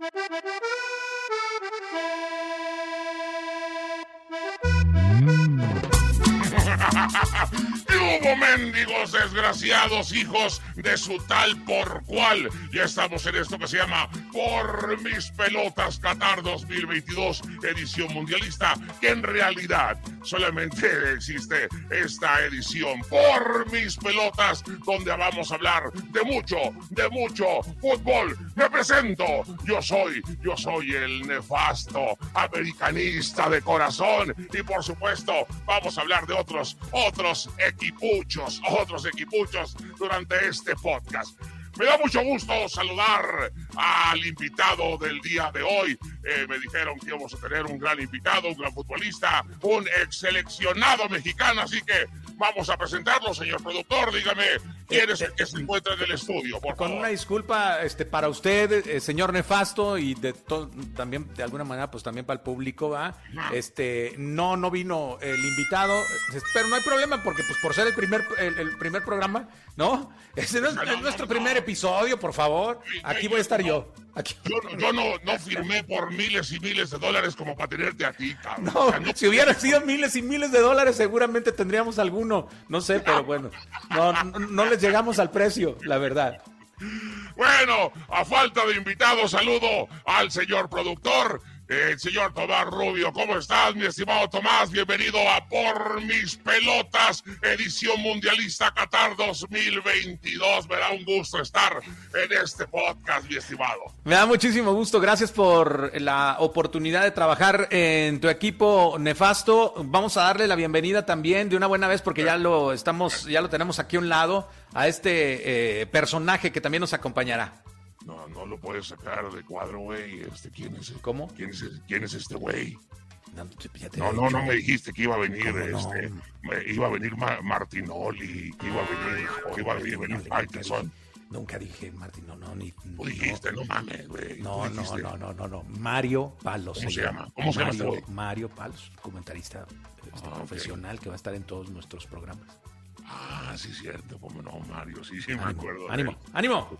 Thank you. ¿Qué hubo, mendigos desgraciados hijos de su tal por cual? Ya estamos en esto que se llama Por mis pelotas Qatar 2022, edición mundialista, que en realidad solamente existe esta edición por mis pelotas, donde vamos a hablar de mucho, de mucho fútbol. Me presento, yo soy, yo soy el nefasto americanista de corazón y por supuesto vamos a hablar de otros, otros equipuchos, otros equipuchos durante este podcast. Me da mucho gusto saludar al invitado del día de hoy. Eh, me dijeron que íbamos a tener un gran invitado, un gran futbolista, un ex seleccionado mexicano, así que vamos a presentarlo, señor productor. Dígame quién es el que se encuentra en el estudio, por Con favor. una disculpa este, para usted, eh, señor Nefasto, y de también de alguna manera, pues también para el público, ¿va? Este, no, no vino el invitado, pero no hay problema porque, pues, por ser el primer, el, el primer programa, ¿no? Ese no es, No, no, es nuestro primer episodio, por favor. Aquí voy a estar yo. Aquí. Yo, no- yo no, no firmé por miles y miles de dólares como para tenerte a ti, cabrón. No, O sea, no- si hubiera sido miles y miles de dólares, seguramente tendríamos alguno. No sé, pero bueno, no, no, no llegamos al precio, la verdad. Bueno, a falta de invitado, saludo al señor productor, el señor Tomás Rubio. ¿Cómo estás, mi estimado Tomás? Bienvenido a Por Mis Pelotas, edición mundialista Qatar 2022. Me da un gusto estar en este podcast, mi estimado. Me da muchísimo gusto, gracias por la oportunidad de trabajar en tu equipo nefasto. Vamos a darle la bienvenida también de una buena vez porque ya lo estamos, ya lo tenemos aquí a un lado a este eh, personaje que también nos acompañará. No, no lo puedes sacar de cuadro, güey. Este, ¿quién es? ¿Cómo? ¿Quién es, quién es este güey? No, te No, no, no me dijiste que iba a venir, ¿Cómo no? este, me- iba a venir Ma- Martinoli, que iba a venir, que iba a venir, dije- Faitelson. Nunca dije, Martín, no, no, ni. Tú dijiste, no mames, güey. No, no, no, no, no, no. Mario Palos. ¿Cómo se llama? ¿Cómo se llama este Mario, güey? Mario Palos, comentarista este, Ah, profesional que va a estar en todos nuestros programas. Ah, sí, cierto, cómo no, Mario, sí, sí, me acuerdo. ánimo, ánimo.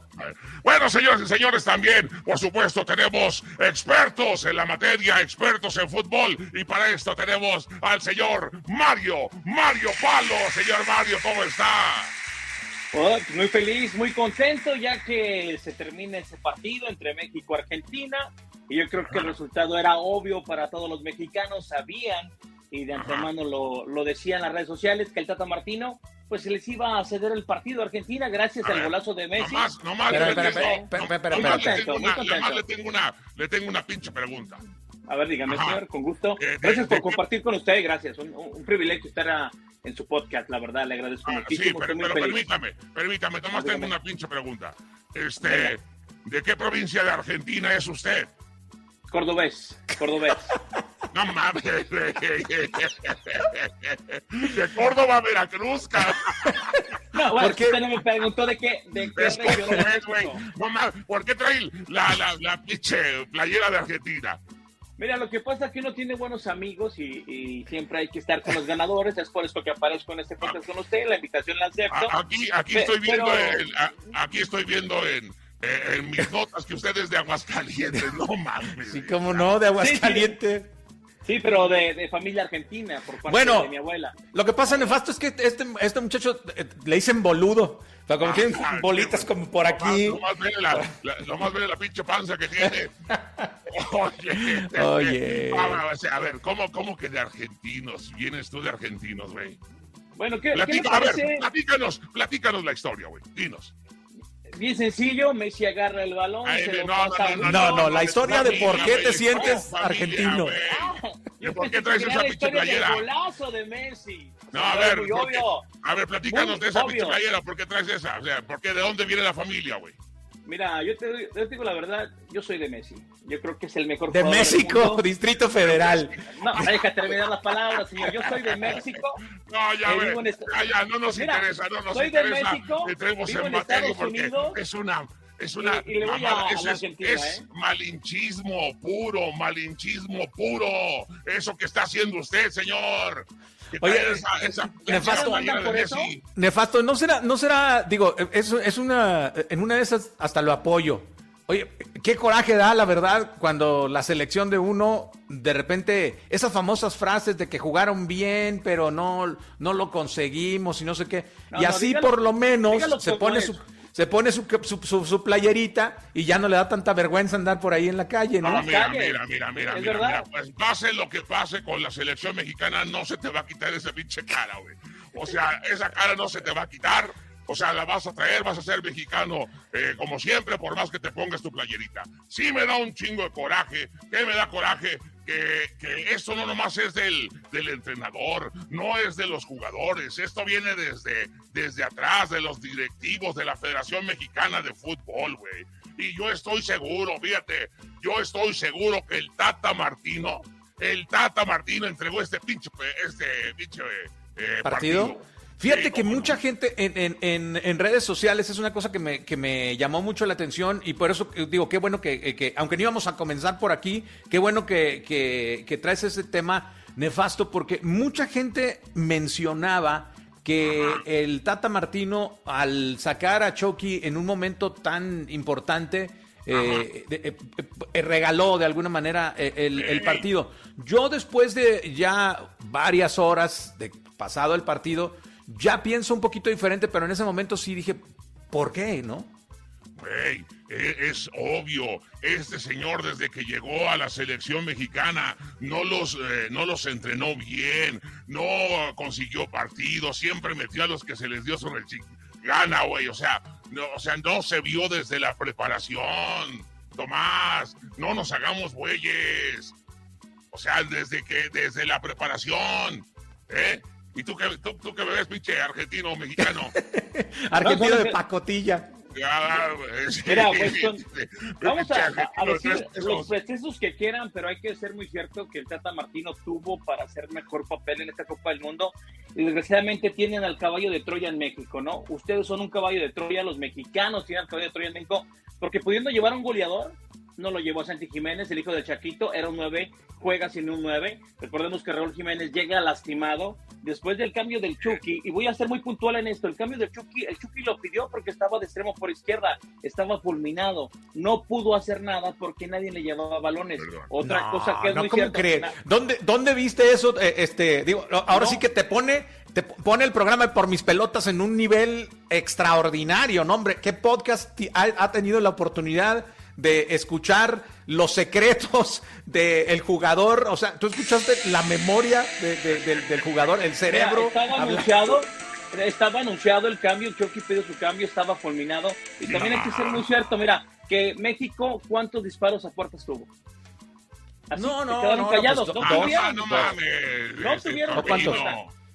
Bueno, señores y señores, también, por supuesto, tenemos expertos en la materia, expertos en fútbol, y para esto tenemos al señor Mario, Mario Palo. Señor Mario, ¿cómo está? Oh, muy feliz, muy contento ya que se termina ese partido entre México y Argentina. Y yo creo que el resultado era obvio para todos los mexicanos, sabían y de antemano lo, lo decían en las redes sociales que el Tata Martino pues se les iba a ceder el partido a Argentina gracias A al ver, golazo de Messi. Nomás, nomás, Espera, le espera, tengo- espera, espera, nomás le tengo Muy una- nomás le tengo una, le tengo una pinche pregunta. A ver, dígame, Ajá. señor, con gusto. Eh, Gracias de- por compartir con usted, gracias. Un, un- privilegio estar a- en su podcast, la verdad, le agradezco Ah, sí, muchísimo. pero, muy pero feliz. permítame, permítame, nomás tengo una pinche pregunta. Este, ¿de qué provincia de Argentina es usted? Cordobés, cordobés. No mames. De Córdoba a Veracruz, cabrón. No, bueno, ¿Por qué? usted no me preguntó de qué, de qué Es región de cordobés, güey. No mames, ¿por qué trae la, la, la pinche playera de Argentina? Mira, lo que pasa es que uno tiene buenos amigos y, y siempre hay que estar con los ganadores. Es por eso que aparezco en este podcast con usted. La invitación la acepto. A- Aquí, aquí Pe- estoy viendo, pero- a- aquí estoy viendo en, eh, en mis notas que usted es de Aguascalientes. No mames. Sí, cómo no, de Aguascalientes. Sí, pero de, de familia argentina, por parte Bueno. de mi abuela. Lo que pasa, Nefasto, es que este, este muchacho eh, le dicen boludo. Pero como tienen bolitas como por aquí. Lo más ve la, la, lo más ve la pinche panza que tiene. Oye. Oye. A ver, a ver, ¿cómo, ¿cómo que de argentinos? Vienes tú de argentinos, güey. Bueno, ¿qué, ¿qué le Platica, a ver, platícanos, platícanos la historia, güey. Dinos. Bien sencillo, Messi agarra el balón, Ay, se no, lo no, pasa a no, uno. No, no, la historia de por qué te es sientes argentino. ¿Y Yo por qué traes esa pinche golazo de Messi. No, a ver, a ver, platícanos de esa pinche playera. ¿Por qué traes esa? O sea, ¿por qué? ¿De dónde viene la familia, güey? Mira, yo te, doy- yo te digo la verdad, yo soy de Messi. Yo creo que es el mejor De jugador del México, mundo. Distrito Federal. No, deja terminar las palabras, señor. Yo soy de México. No, ya, Eh, ve, en ya, ya, no nos Mira, interesa, no nos soy de interesa. México, Entremos vivo en Estados Unidos, es una, es una y- y le voy mamada, a- a eso la es, Argentina, es ¿eh? malinchismo puro, malinchismo puro. Eso que está haciendo usted, señor. Que Oye, esa, esa, nefasto. ¿Por eso? Messi. Nefasto, no será, no será, digo, es, es una, en una de esas hasta lo apoyo. Oye, qué coraje da, la verdad, cuando la selección de uno, de repente, esas famosas frases de que jugaron bien, pero no, no lo conseguimos y no sé qué. No, y no, así dígalo- por lo menos se pone es. su, se pone su, su, su- su playerita y ya no le da tanta vergüenza andar por ahí en la calle, ¿no? No, mira, mira, mira, mira, mira, mira, pues pase lo que pase con la selección mexicana, no se te va a quitar esa pinche cara, güey. O sea, esa cara no se te va a quitar. O sea, la vas a traer, vas a ser mexicano eh, como siempre, por más que te pongas tu playerita. Sí me da un chingo de coraje. ¿Qué me da coraje? Que, que esto no nomás es del, del entrenador, no es de los jugadores. Esto viene desde, desde atrás, de los directivos de la Federación Mexicana de Fútbol, güey. Y yo estoy seguro, fíjate, yo estoy seguro que el Tata Martino, el Tata Martino entregó este pinche, este pinche eh, partido. Fíjate Sí, que no. mucha gente en, en- en- en redes sociales es una cosa que me, que me llamó mucho la atención y por eso eh, digo, qué bueno que, eh, que aunque no íbamos a comenzar por aquí, qué bueno que, que- que traes ese tema nefasto porque mucha gente mencionaba que el Tata Martino al sacar a Chucky en un momento tan importante eh, eh, eh, regaló de alguna manera el, el partido. Yo después de ya varias horas de pasado el partido, ya pienso un poquito diferente, pero en ese momento sí dije, ¿por qué, no? Güey, e- es obvio, este señor desde que llegó a la selección mexicana no los, eh, no los entrenó bien, no consiguió partidos, siempre metió a los que se les dio sobre el chi- gana, güey, o sea, no, o sea, no se vio desde la preparación, Tomás, no nos hagamos bueyes, o sea, desde que, desde la preparación, ¿eh? ¿Y tú que, tú, tú que me ves, pinche argentino o mexicano? Argentino no, de pacotilla. sí. Mira, pues, con- Vamos a, decir los pretextos que quieran, pero hay que ser muy cierto que el Tata Martino tuvo para hacer mejor papel en esta Copa del Mundo y desgraciadamente tienen al caballo de Troya en México, ¿no? Ustedes son un caballo de Troya, los mexicanos tienen al caballo de Troya en México, porque pudiendo llevar a un goleador, no lo llevó a Santi Jiménez, el hijo de Chaquito, era un 9, juega sin un 9. Recordemos que Raúl Jiménez llega lastimado después del cambio del Chucky, y voy a ser muy puntual en esto, el cambio del Chucky, el Chucky lo pidió porque estaba de extremo por izquierda, estaba fulminado, no pudo hacer nada porque nadie le llevaba balones. Perdón. Otra No, cosa que es no, muy ¿cómo cierta, ¿Dónde, ¿Dónde viste eso? Eh, este, digo, ahora No. sí que te pone, te pone el programa por mis pelotas en un nivel extraordinario, ¿no, hombre? ¿Qué podcast ha tenido la oportunidad de escuchar los secretos del jugador? O sea, tú escuchaste la memoria de- de- del, del jugador, el Mira, cerebro. estaba anunciado, estaba anunciado el cambio, Chucky pidió su cambio, estaba fulminado. Y también hay que ser muy cierto, mira, que México, ¿cuántos disparos a puertas tuvo? Así, No, no, quedaron no, callados, pues, no tuvieron. No mames. No este.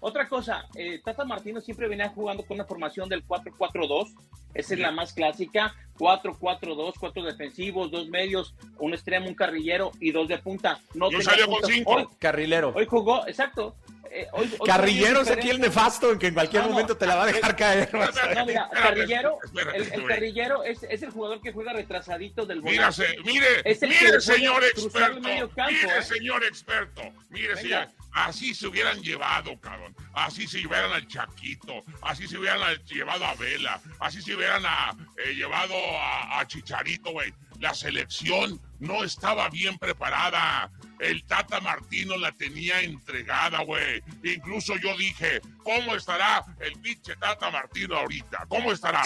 Otra cosa, eh, Tata Martino siempre venía jugando con una formación del 4-4-2. Esa es la más clásica. 4-4-2, cuatro defensivos, dos medios, un extremo, un carrillero y dos de punta. No Yo salía con cinco. Hoy, Carrilero. hoy jugó, exacto. eh, hoy- hoy Carrillero es aquí el nefasto en que en cualquier No, momento te la va a dejar eh, caer. No, mira, Espérate, Carrillero, espérate, el, el. Carrillero es, es el jugador que juega retrasadito del volante. se- mire, Es el mire, puede señor experto. medio campo, mire, ¿eh? señor experto. Mire, señor. Así se hubieran llevado, cabrón. Así se hubieran al Chaquito. Así se hubieran al- llevado a Vela. Así se hubieran a, eh, llevado a, a Chicharito, güey. La selección no estaba bien preparada. El Tata Martino la tenía entregada, güey. Incluso yo dije, ¿cómo estará el pinche Tata Martino ahorita? ¿Cómo estará?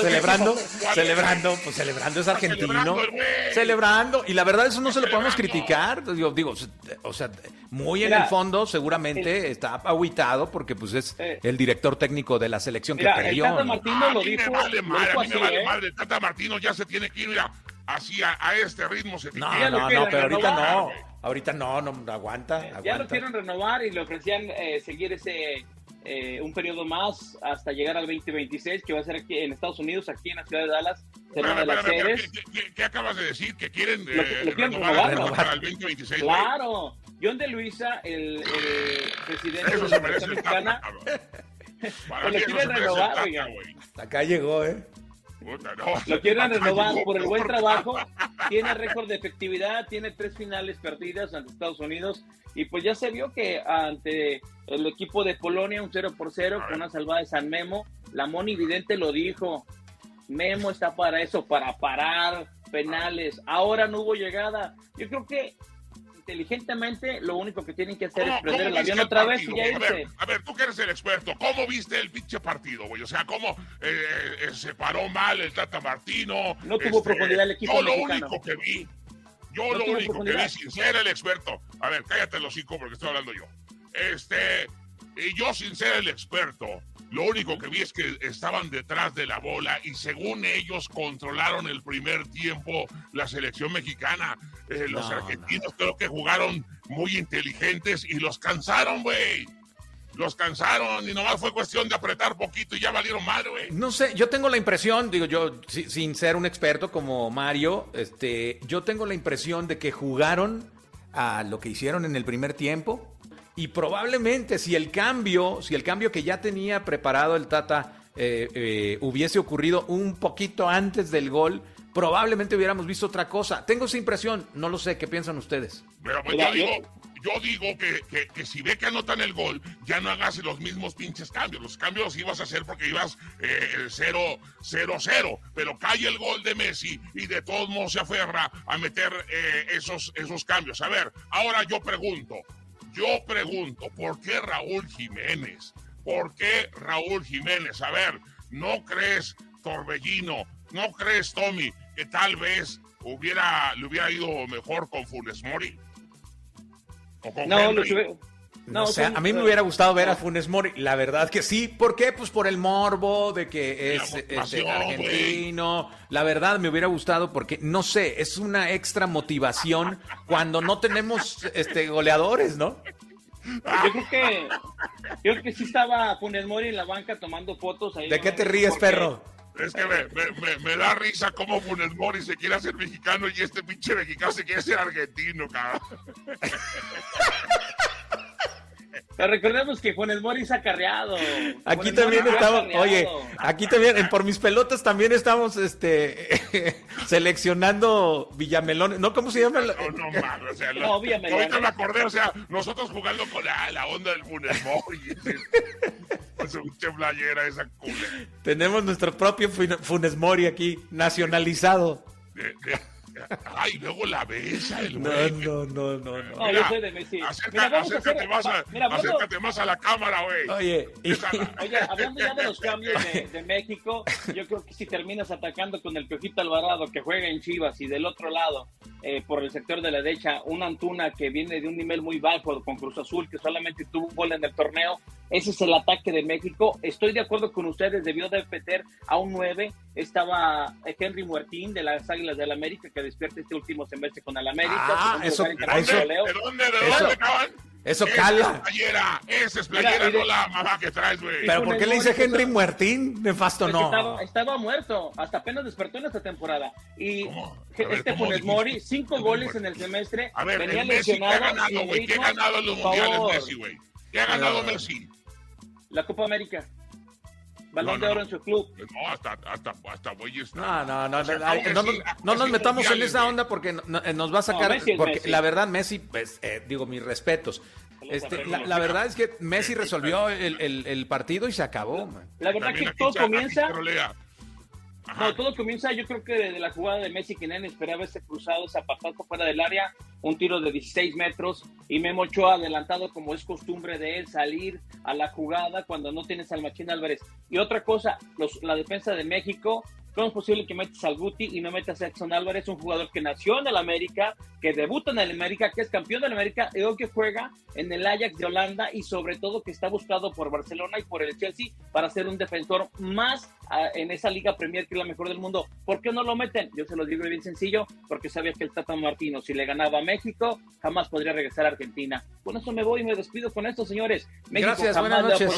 celebrando, celebrando, pues celebrando es argentino. Celebrando, y la verdad eso no se lo podemos criticar. Digo, digo, o sea, muy en el fondo seguramente está aguitado porque pues es eh. el director técnico de la selección que perdió. Tata Martino lo dijo, me vale madre, a mí me vale ¿eh? madre. Tata Martino ya se tiene que ir, mira, así a, este ritmo se No, no, no, pero ahorita no. Ahorita no, no, aguanta, Ya lo quieren renovar y le ofrecían eh, seguir ese eh, un periodo más hasta llegar al 2026, que va a ser aquí en Estados Unidos, aquí en la ciudad de Dallas, será una de las sedes. ¿qué, acabas de decir? ¿Que quieren, eh, renovar, para el 2026? Claro. John de Luisa, el, presidente de la Federación Mexicana, lo quieren renovar, Acá llegó, ¿eh? Lo quieren renovar por el buen trabajo. Tiene récord de efectividad, tiene tres finales perdidas ante Estados Unidos. Y pues ya se vio que ante el equipo de Polonia, un 0 por 0 con una salvada de San Memo, la Moni Vidente lo dijo. Memo está para eso, para parar penales. Ahora no hubo llegada. Yo creo que inteligentemente lo único que tienen que hacer es prender el avión otra vez y ya irse. A ver, tú que eres el experto, ¿cómo viste el pinche partido, güey? O sea, ¿cómo eh, eh, se paró mal el Tata Martino? No tuvo este, profundidad el equipo Yo lo único que vi, yo lo único que vi, sin ser el experto, a ver, cállate los cinco porque estoy hablando yo. Este, y yo sin ser el experto, lo único que vi es que estaban detrás de la bola y según ellos controlaron el primer tiempo la selección mexicana. Eh, los argentinos creo que jugaron muy inteligentes y los cansaron, güey. Los cansaron y nomás fue cuestión de apretar poquito y ya valieron mal, güey. No sé, yo tengo la impresión, digo yo, sin ser un experto como Mario, este, yo tengo la impresión de que jugaron a lo que hicieron en el primer tiempo y probablemente si el cambio, si el cambio que ya tenía preparado el Tata eh, eh, hubiese ocurrido un poquito antes del gol, probablemente hubiéramos visto otra cosa. Tengo esa impresión, no lo sé, ¿qué piensan ustedes? Pero pues yo digo, yo digo que, si ve que anotan el gol, ya no hagas los mismos pinches cambios. Los cambios los ibas a hacer porque ibas 0-0-0, eh, pero cae el gol de Messi y de todos modos se aferra a meter esos, esos cambios. A ver, ahora yo pregunto, yo pregunto, ¿por qué Raúl Jiménez? ¿Por qué Raúl Jiménez? A ver, ¿no crees, Torbellino, no crees, Tommy, que tal vez hubiera, le hubiera ido mejor con Funes Mori? ¿O con no, Henry? No, o sea, a mí me hubiera gustado ver a Funes Mori, la verdad que sí. ¿Por qué? Pues por el morbo de que es este, argentino. La verdad me hubiera gustado porque, no sé, es una extra motivación cuando no tenemos este goleadores, ¿no? Yo creo que yo creo que sí estaba Funes Mori en la banca tomando fotos ahí. ¿De qué te ríes, perro? Es que me, da risa cómo Funes Mori se quiere hacer mexicano y este pinche mexicano se quiere ser argentino, cabrón. Pero recordemos que Juan Mori ha carreado. Aquí también estamos, oye, aquí también, por mis pelotas también estamos este seleccionando Villamelón. ¿No? ¿Cómo se llama? No, no, o sea, no, Ahorita me acordé, o sea, nosotros jugando con la, onda del Funes Mori. Con su playera esa. Tenemos nuestro propio Funes Mori aquí, nacionalizado. Ay, luego la besa el güey. No, no, no, no. No, yo soy de Messi. acércate, más, a, acércate más a la cámara, güey. Oye, Oye, hablando ya de los cambios de, México, yo creo que si terminas atacando con el Piojito Alvarado que juega en Chivas y del otro lado, eh, por el sector de la derecha, un Antuna que viene de un nivel muy bajo con Cruz Azul, que solamente tuvo un gol en el torneo, ese es el ataque de México. Estoy de acuerdo con ustedes, debió de meter a un 9. Estaba Henry Muertín de las Águilas del América, que despierta este último semestre con el América. Ah, eso, ¿De dónde, ¿De dónde, de dónde, eso cala. Esa playera, esa es playera, no la mamá que traes, güey. Pero ¿por qué le dice Henry Muertín? Nefasto no. Estaba, estaba, muerto, hasta apenas despertó en esta temporada. Y este Funes Mori, cinco goles en el semestre. A ver, venía Messi, ¿qué ha ganado, güey? ¿Qué ha ganado en los mundiales Messi, güey? ¿Qué ha ganado Messi? La Copa América. Balón de oro en su club. No, hasta, hasta, hasta güeyes. No, no, no, no, no, nos metamos en esa onda porque eh, nos va a sacar. porque la verdad, Messi, pues, eh, digo, mis respetos. Este, la, verdad es que Messi resolvió el, el, el partido y se acabó. La verdad que todo comienza. No, todo comienza, yo creo que desde la jugada de Messi, que nadie esperaba ese cruzado, ese apartado fuera del área, un tiro de 16 metros, y Memo Ochoa adelantado, como es costumbre de él, salir a la jugada cuando no tienes al Machín Álvarez. Y otra cosa, los, la defensa de México ¿Cómo es posible que metas al Guti y no metas a Edson Álvarez, un jugador que nació en el América, que debuta en el América, que es campeón del América y hoy que juega en el Ajax de Holanda y sobre todo que está buscado por Barcelona y por el Chelsea para ser un defensor más en esa Liga Premier que es la mejor del mundo? ¿Por qué no lo meten? Yo se lo digo bien sencillo, porque sabía que el Tata Martino, si le ganaba a México, jamás podría regresar a Argentina. Con eso me voy y me despido con esto, señores. México Gracias, buenas noches.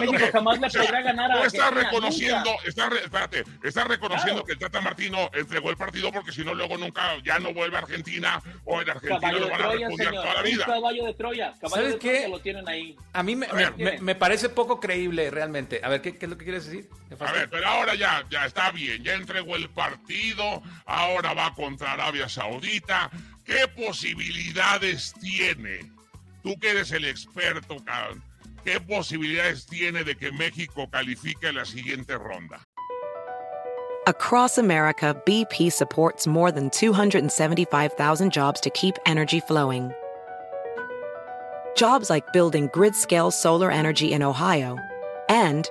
México jamás le podrá ganar a Argentina. Está reconociendo, está espérate, está reconociendo que el Tata Martino entregó el partido porque si no, luego nunca ya no vuelve a Argentina o en Argentina caballo lo van a repudiar toda la vida. caballo de Troya, caballo de Troya lo tienen ahí. A mí me, me, me, parece poco creíble realmente. A ver, ¿qué, qué es lo que quieres decir? A ver, pero ahora ya, ya está bien, ya entregó el partido, ahora va contra Arabia Saudita. ¿Qué posibilidades tiene? Tú que eres el experto, ¿qué posibilidades tiene de que México califique la siguiente ronda? Across America, BP supports more than 275,000 jobs to keep energy flowing. Jobs like building grid scale solar energy in Ohio and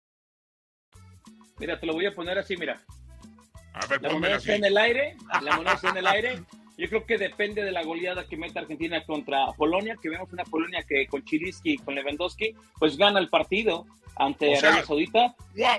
Mira, te lo voy a poner así, mira. A ver, la moneda está en el aire, la moneda está en el aire. Yo creo que depende de la goleada que meta Argentina contra Polonia, que vemos una Polonia que con Chiriski y con Lewandowski, pues gana el partido ante Arabia Saudita.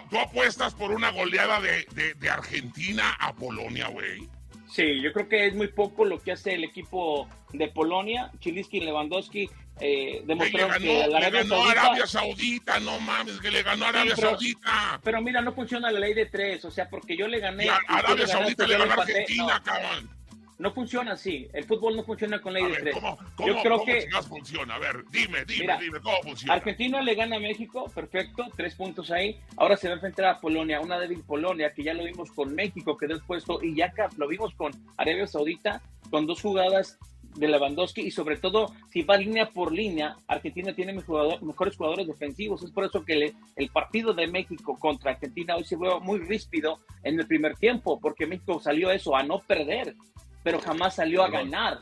¿tú, apuestas por una goleada de, de Argentina a Polonia, güey? Sí, yo creo que es muy poco lo que hace el equipo de Polonia. Chiliski y Lewandowski eh, demostraron que, la Arabia, le ganó Saudita, Arabia Saudita, no mames, que le ganó Arabia Saudita. Pero mira, no funciona la ley de tres, o sea, porque yo le gané. a Arabia Saudita le ganó a Argentina, cabrón. No funciona así. El fútbol no funciona con ley de tres. ¿Cómo, cómo, Yo creo que funciona? A ver, dime, dime, dime, ¿cómo funciona? Argentina le gana a México, perfecto, tres puntos ahí. Ahora se va a enfrentar a Polonia, una débil Polonia que ya lo vimos con México, que puesto, y ya lo vimos con Arabia Saudita, con dos jugadas de Lewandowski y sobre todo si va línea por línea, Argentina tiene mejores jugadores defensivos. Es por eso que el partido de México contra Argentina hoy se ve muy ríspido en el primer tiempo, porque México salió eso, a no perder, pero jamás salió a ganar.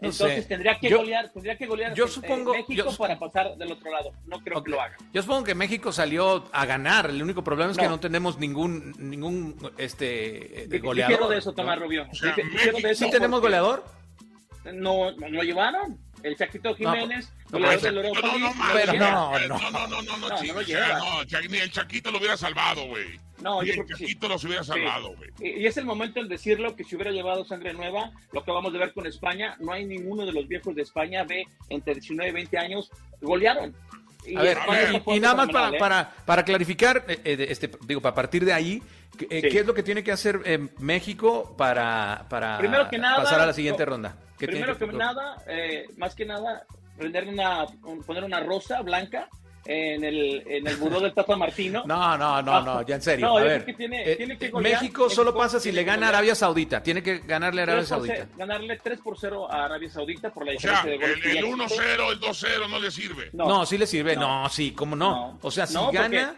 Entonces tendría que golear, tendría que golear yo supongo, México para pasar del otro lado. No creo que lo haga. Yo supongo que México salió a ganar. El único problema es que no tenemos ningún ningún este goleador. de eso, Tomás Rubio. ¿Sí tenemos goleador? no, no lo llevaron. El Chaquito Jiménez, no, no, no, no, no, no, no, no, no, no, el Chaquito lo hubiera salvado, güey. No, yo el Chaquito los hubiera salvado, güey. Y es el momento en decirlo que si hubiera llevado sangre nueva, lo que vamos a ver con España, no hay ninguno de los viejos de España ve entre 19 y 20 años, golearon. Y, a ver, y, nada más para, para, para clarificar, este, digo, para partir de ahí, ¿qué es lo que tiene que hacer México para, para pasar a la siguiente ronda? Primero que nada, eh, más que nada, prender una, poner una rosa blanca en el, en el buró del Tata Martino. No, no, no, no, ya en serio. a ver, tiene, eh, que México solo pasa si le gana a Arabia Saudita. Tiene que ganarle a Arabia Saudita. ganarle 3 por 0 a Arabia Saudita por la diferencia de gol. El, el 1-0, el 2-0 no le sirve. No, sí le sirve. No, sí, ¿cómo no? O sea, si gana.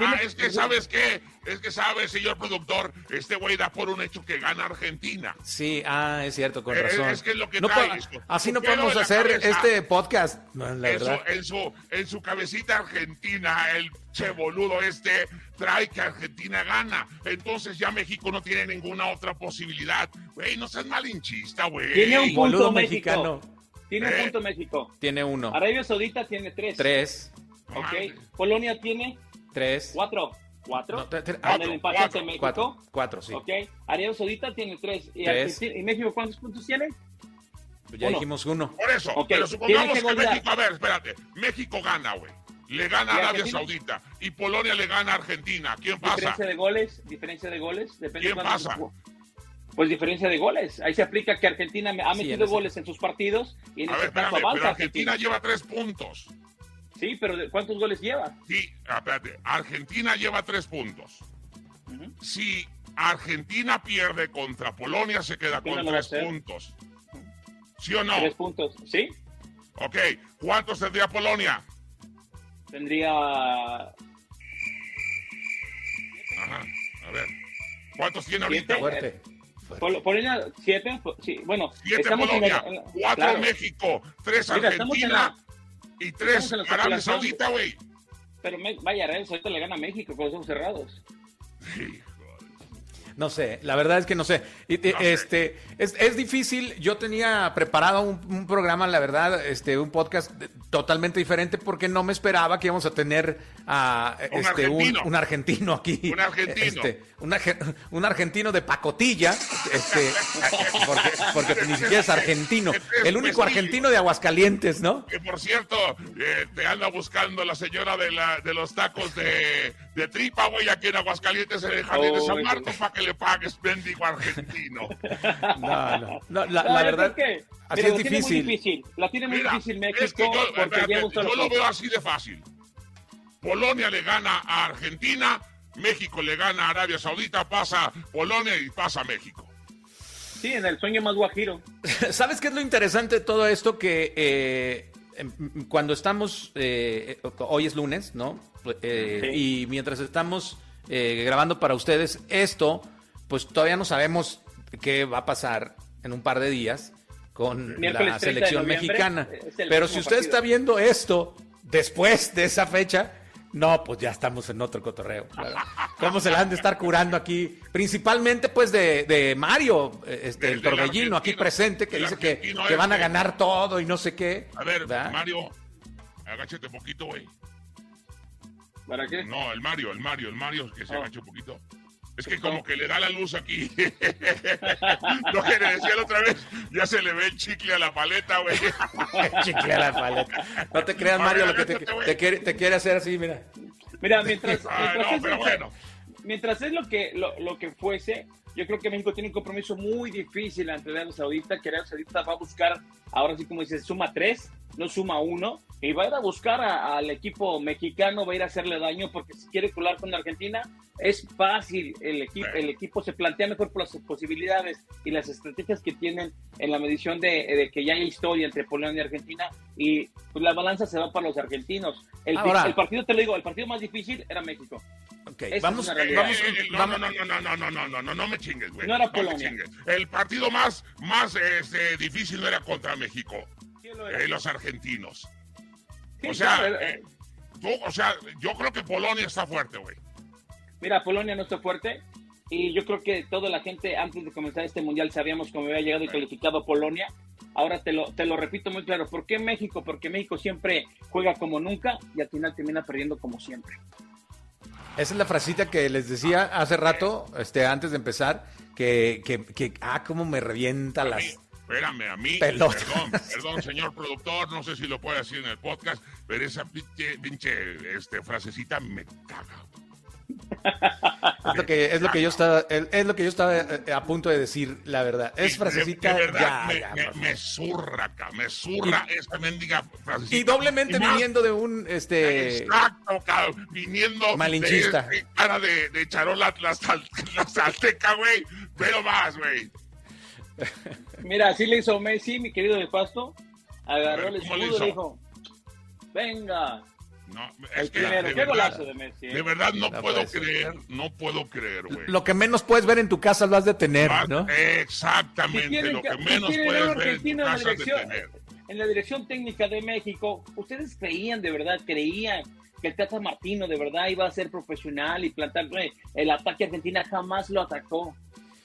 Ah, es que, ¿sabes qué? Es que, ¿sabes, señor productor? Este güey da por un hecho que gana Argentina. Sí, ah, es cierto, con razón. Es, que es lo que trae. así no podemos hacer este podcast, la en, verdad. Su, en, su, en su cabecita argentina, el che boludo este trae que Argentina gana. Entonces ya México no tiene ninguna otra posibilidad. Güey, no seas malinchista, güey. Tiene un punto mexicano. Tiene un ¿Eh? punto México. Tiene uno. Arabia Saudita tiene tres. Tres. ¿ok? Madre. Polonia tiene Tres. cuatro. ¿Cuatro? No, te- te- Con el empate cuatro, ante México. Cuatro. Cuatro, sí. ¿Ok? Arabia Saudita tiene tres. ¿Y, Tres. Argentina- ¿Y México cuántos puntos tiene? Ya Uno. dijimos uno. Por eso, Ok, pero supongamos que. México, a ver, espérate, México gana, güey. Le gana ¿Y a Arabia? Saudita y Polonia le gana a Argentina. ¿Quién pasa? Diferencia de goles, diferencia de goles. Depende ¿Quién cuántos- pasa? Pues diferencia de goles. Ahí se aplica que Argentina ha Sí, metido en goles en sus partidos y en A ver, este caso avanza pero Argentina Argentina. lleva tres puntos. Sí, pero ¿de ¿cuántos goles lleva? Sí, espérate, Argentina lleva tres puntos. Ujú. Si Argentina pierde contra Polonia, se queda Argentina con tres puntos. ¿Sí o no? Tres puntos. ¿Sí? Ok, ¿cuántos tendría Polonia? Tendría Ajá, a ver. ¿Cuántos tiene Siete. ahorita? Fuerte. Pol- Polonia siete. po- Sí, bueno, Siete estamos en Polonia, la- en la- cuatro claro, México, tres Argentina y tres Arabia. Saudita, güey. Pero me- vaya, Arabia Saudita le gana a México con los ojos cerrados. Sí, No sé, la verdad es que no sé. Y, sé. Este, es, es difícil. Yo tenía preparado un, un programa, la verdad, este, un podcast totalmente diferente porque no me esperaba que íbamos a tener a Un este, un, argentino. un argentino aquí. Un argentino. Este, un, arge- un argentino de pacotilla, este, porque, porque ni siquiera es argentino. El único argentino de Aguascalientes, ¿no? Que por cierto, eh, te anda buscando la señora de, la, de los tacos de, de tripa, güey, aquí en Aguascalientes, en el Jardín de San. Marcos, para que le pagues, bendigo argentino. No, no. no, la, verdad, creo que- así mira, es tiene muy difícil. difícil. La tiene muy Mira, difícil México es que yo, porque espérate, lleva un solo yo lo veo así de fácil. Polonia le gana a Argentina, México le gana a Arabia Saudita, pasa Polonia y pasa México. Sí, en el sueño más guajiro. ¿Sabes qué es lo interesante de todo esto? Que eh, em, cuando estamos, eh, hoy es lunes, ¿no? Eh, Sí. Y mientras estamos eh, grabando para ustedes esto, pues todavía no sabemos qué va a pasar en un par de días con Miércoles la 30 de selección mexicana. Pero si usted partido. está viendo esto después de esa fecha, no, pues ya estamos en otro cotorreo. ¿Cómo se la han de estar curando aquí? Principalmente, pues, de, de Mario, este, el torbellino aquí presente, que dice que, van a este. ganar todo y no sé qué. A ver, ¿verdad? Mario, agáchate un poquito, güey. ¿Para qué? No, el Mario, el Mario, el Mario que se Oh. agache un poquito. Es que como que le da la luz aquí. Lo que le decía la otra vez, ya se le ve el chicle a la paleta, güey. Chicle a la paleta. No te creas, Mario, ver, lo que te, te quiere, te quiere hacer así, mira. Mira, mientras, mientras no, es pero lo que- bueno. mientras es lo que, lo, lo que fuese, yo creo que México tiene un compromiso muy difícil ante Arabia Saudita, que Arabia Saudita va a buscar, ahora sí como dices, suma tres, no suma uno, y va a ir a buscar a- al equipo mexicano, va a ir a hacerle daño, porque si quiere colar con Argentina, es fácil, el equipo, el equipo se plantea mejor por las posibilidades y las estrategias que tienen en la medición de, de que ya hay historia entre Polonia y Argentina, y pues, la balanza se va para los argentinos. El, Ahora- el partido, te lo digo, el partido más difícil era México. Ok, Esa es vamos, Eh, eh, no, vamos- no, no, no, no, no, no, no, no, no me chingues, güey. No era Polonia. El partido más, más este, difícil no era contra México, Sí, lo era. eh, los argentinos. Sí, o sea, claro, era- eh, tú, o sea, yo creo que Polonia está fuerte, güey. Mira, Polonia no está fuerte y yo creo que toda la gente antes de comenzar este mundial sabíamos cómo había llegado y calificado Polonia. Ahora te lo, te lo repito muy claro. ¿Por qué México? Porque México siempre juega como nunca y al final termina perdiendo como siempre. Esa es la frasita que les decía hace rato, este, antes de empezar, que, que, que ah, cómo me revienta las... espérame, a mí, perdón, perdón, señor productor, no sé si lo puede decir en el podcast, pero esa pinche, pinche, este, frasecita me caga. Es lo que, es lo que yo estaba, es es lo que yo estaba eh, a punto de decir, la verdad. Es frasecita, de, de verdad, ya, me, ya, me- me zurra, acá, me zurra esa mendiga frasecita. Y doblemente Y más- viniendo de un, este, Exacto, cabrón, viniendo Malinchista. de, de cara de, de charola la, sal- la salteca, güey, pero más, güey. Mira, así le hizo Messi, mi querido de Pasto. Agarró ver, el ¿cómo le escudo y dijo, venga, No, el es que primero. de Qué verdad, golazo de Messi. ¿eh? de verdad no, No puedo creer, no puedo creer, güey. lo que menos puedes ver en tu casa lo has de tener, Ah, ¿no? Exactamente, Si lo que- si menos puedes ver en tu la casa es de dirección, tener. en la dirección técnica de México, ustedes creían de verdad, creían que el Tata Martino de verdad iba a ser profesional y plantar eh, el ataque a Argentina jamás lo atacó.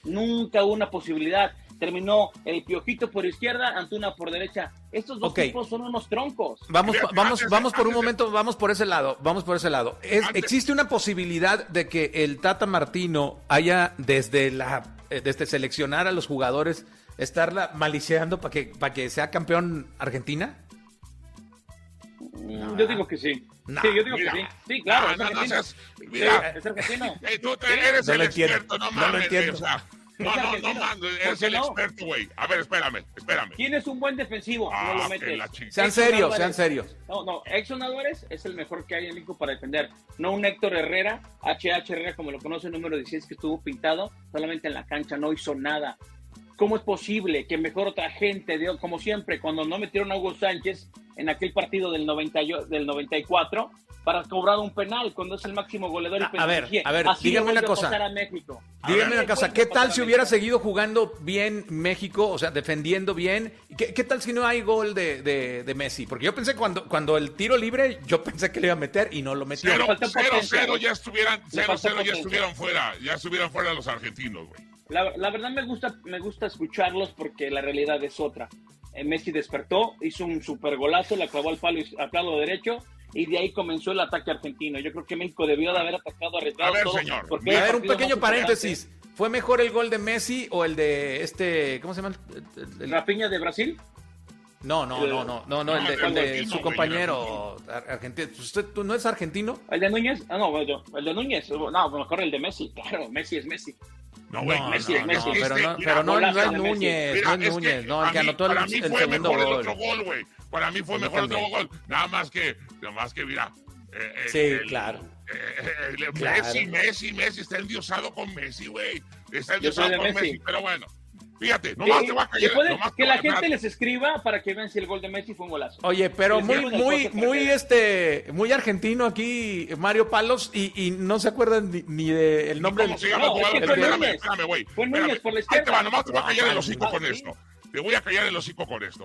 Nunca hubo una posibilidad. Terminó el Piojito por izquierda, Antuna por derecha. Estos dos Ok. tipos son unos troncos. Vamos, Mira, vamos, de- vamos por un de- momento, vamos por ese lado, vamos por ese lado. Es- Antes- ¿Existe una posibilidad de que el Tata Martino haya desde la eh, desde seleccionar a los jugadores estarla maliciando para que para que sea campeón Argentina? Mm, Yo digo que sí. No. Sí, yo digo Mira. que sí. Sí, claro, No, es no, no argentino. seas- mira. Sí, es argentino. Eh, tú te- eres No el lo entiendo, experto, no no lo entiendo. o sea, no, Es no, no argentino. ¿Por eres qué el no? experto, güey. A ver, espérame, espérame. Tienes un buen defensivo, Ah, no lo que metes. Sean serios, Álvarez- sean serios. No, no, Exxon Álvarez es el mejor que hay en México para defender. No un Héctor Herrera, HH Herrera, como lo conoce, el número 16, que estuvo pintado solamente en la cancha, no hizo nada. ¿Cómo es posible que mejor otra gente, dio, como siempre, cuando no metieron a Hugo Sánchez en aquel partido del, 90, y- del 94 para cobrar un penal cuando es el máximo goleador? y A- a ver, a ver, así dígame una cosa. pasar a México. A Dígame ver. una cosa, ¿qué tal si hubiera seguido jugando bien México, o sea, defendiendo bien? ¿Qué, qué tal si no hay gol de, de- de Messi? Porque yo pensé cuando, cuando el tiro libre, yo pensé que le iba a meter y no lo metió. Cero, cero, cero, ya estuvieran, cero, cero, ya estuvieran fuera, ya estuvieran fuera los argentinos, güey. La, la verdad me gusta, me gusta escucharlos porque la realidad es otra. Eh, Messi despertó, hizo un super golazo, le clavó al palo, al palo derecho y de ahí comenzó el ataque argentino. Yo creo que México debió de haber atacado arriesgado A ver, todo, señor. porque A ver, un pequeño paréntesis. ¿Fue mejor el gol de Messi o el de este, ¿cómo se llama? El- el- el- Rapiña de Brasil, no, no, no, no, no, no, el de, No, el de argentino, su compañero ar- argentino. ¿Usted tú no es argentino? el de Núñez, ah no, bueno, el de Núñez, no, mejor el de Messi, claro, Messi es Messi. No, güey, No, Messi, no, es Messi. no, pero no, Mira, pero no, es. Núñez, Mira, no es Núñez, que no, el que anotó el, segundo gol. Para mí fue mejor el otro gol. Nada más que, nada más que, mira. eh, eh, Sí, el- claro. eh, el- Claro. Messi, Messi, Messi está endiosado con Messi, güey. Está endiosado de con Messi. Messi. Pero bueno, fíjate, nomás Sí, te va a que caer. puede- nomás te que va- la gente les escriba para que vean si el gol de Messi fue un golazo. Oye, pero Les muy, muy, muy, este, muy argentino aquí, Mario Palos, y, y no se acuerdan ni, ni del nombre ¿Cómo del No, es que Espérame, Núñez. espérame, güey. Fue Núñez Espérame. por la Ahí te va, izquierda. nomás te voy a callar el hocico Ah, con sí. esto. Te voy a callar el hocico con esto.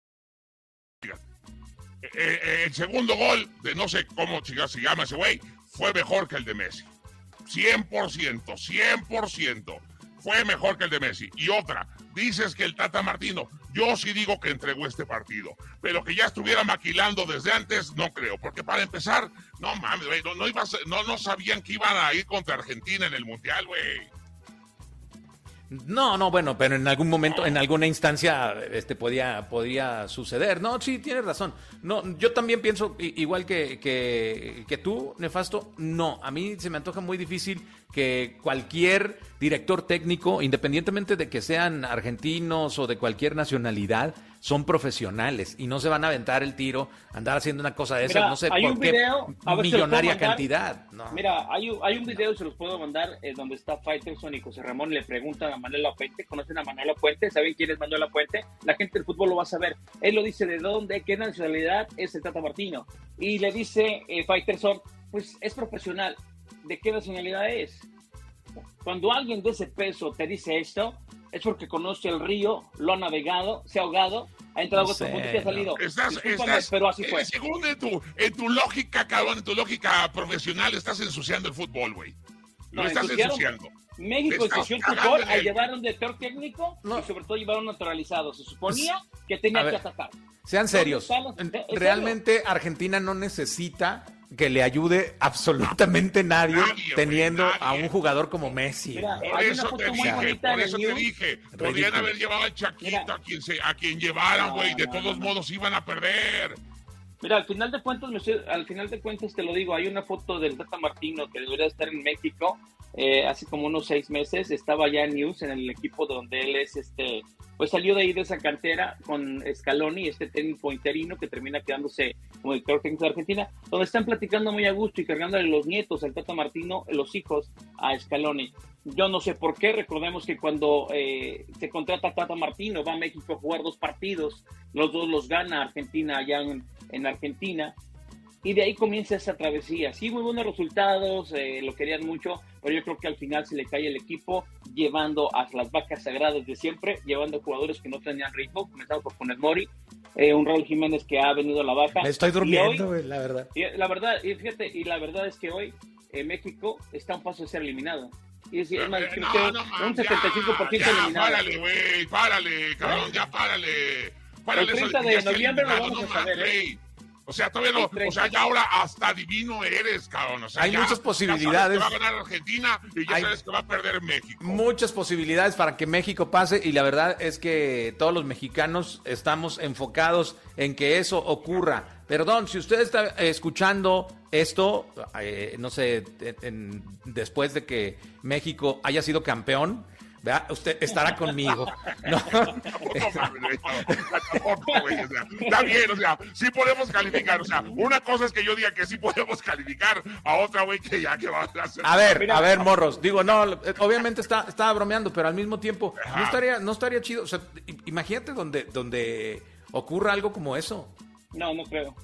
Eh, el segundo gol de no sé cómo chica se llama ese güey fue mejor que el de Messi. 100%, 100%. Fue mejor que el de Messi. Y otra, dices que el Tata Martino, yo sí digo que entregó este partido, pero que ya estuviera maquilando desde antes, no creo, porque para empezar, no mames, güey, no, no, no, no sabían que iban a ir contra Argentina en el Mundial, güey. No, no, bueno, pero en algún momento, en alguna instancia, este podía, podía suceder. No, sí, tienes razón. No, yo también pienso, igual que, que, que tú, Nefasto, no, a mí se me antoja muy difícil que cualquier director técnico, independientemente de que sean argentinos o de cualquier nacionalidad, son profesionales y no se van a aventar el tiro, andar haciendo una cosa de esas, no sé hay por un qué video, a ver millonaria cantidad. No. Mira, hay, hay un video, se los puedo mandar, eh, donde está Fighterson y José Ramón le preguntan a Manuela Puente, ¿conocen a Manuela Puente? ¿Saben quién es Manuela Puente? La gente del fútbol lo va a saber. Él lo dice de dónde, qué nacionalidad es el Tata Martino. Y le dice eh, Fighterson, pues es profesional. ¿De qué nacionalidad es? Cuando alguien de ese peso te dice esto, es porque conoce el río, lo ha navegado, se ha ahogado, ha entrado No a otro sé, punto y ha salido. Estás, estás, pero así fue. eh, según en tu, en tu lógica, cabrón, en tu lógica profesional, estás ensuciando el fútbol, güey. Lo No, estás ensuciando. México ensució el fútbol en al él. llevar un director técnico No. y sobre todo llevar un naturalizado. Se suponía que tenía a que ver, atacar. Sean serios. Realmente Argentina no necesita que le ayude absolutamente nadie, teniendo a un jugador como Messi. Mira, Por Hay una eso foto te muy dije, bonita por eso te dije, podrían haber llevado al Chaquito a quien se, a quien llevaran, No, güey, de no, todos no. modos iban a perder. Mira, al final de cuentas, me estoy- al final de cuentas te lo digo, hay una foto del Tata Martino que debería estar en México eh, hace como unos seis meses, estaba ya en News en el equipo donde él es, este, pues salió de ahí de esa cantera con Scaloni, este técnico interino que termina quedándose como director técnico de Argentina, donde están platicando muy a gusto y cargándole los nietos al Tata Martino, los hijos a Scaloni. Yo no sé por qué, recordemos que cuando eh, se contrata a Tata Martino, va a México a jugar dos partidos, los dos los gana Argentina allá en, en Argentina, y de ahí comienza esa travesía. Sí, muy buenos resultados, eh, lo querían mucho, pero yo creo que al final se le cae el equipo llevando a las vacas sagradas de siempre, llevando jugadores que no tenían ritmo, comenzando por Funes Mori, eh, un Raúl Jiménez que ha venido a la baja. Me estoy durmiendo, hoy- güey, la verdad. y la verdad, y fíjate, y la verdad es que hoy eh, México está a un paso de ser eliminado. Y es, es más, Eh, creo no, que no, un man, 75% ya, ya, eliminado. párale, güey, párale, cabrón, ya párale. Párale El eso 30 de noviembre lo eliminado, vamos no a saber, ¿eh? güey. O sea, todavía no, El 30. o sea, ya ahora hasta divino eres, cabrón. O sea, Hay ya- muchas ya posibilidades. sabes que va a ganar Argentina y ya Hay- sabes que va a perder México. Muchas posibilidades para que México pase y la verdad es que todos los mexicanos estamos enfocados en que eso ocurra. Perdón, si usted está escuchando esto, eh, no sé, en- después de que México haya sido campeón, ¿verdad? usted estará conmigo. ¿no? Está bien, o sea, sí podemos calificar, o sea, una cosa es que yo diga que sí podemos calificar, a otra, güey, que ya que va a hacer. A ver, Mira. a ver, morros. Digo, no, obviamente está, estaba bromeando, pero al mismo tiempo, no estaría, no estaría chido. O sea, imagínate donde, donde ocurra algo como eso. No, no creo.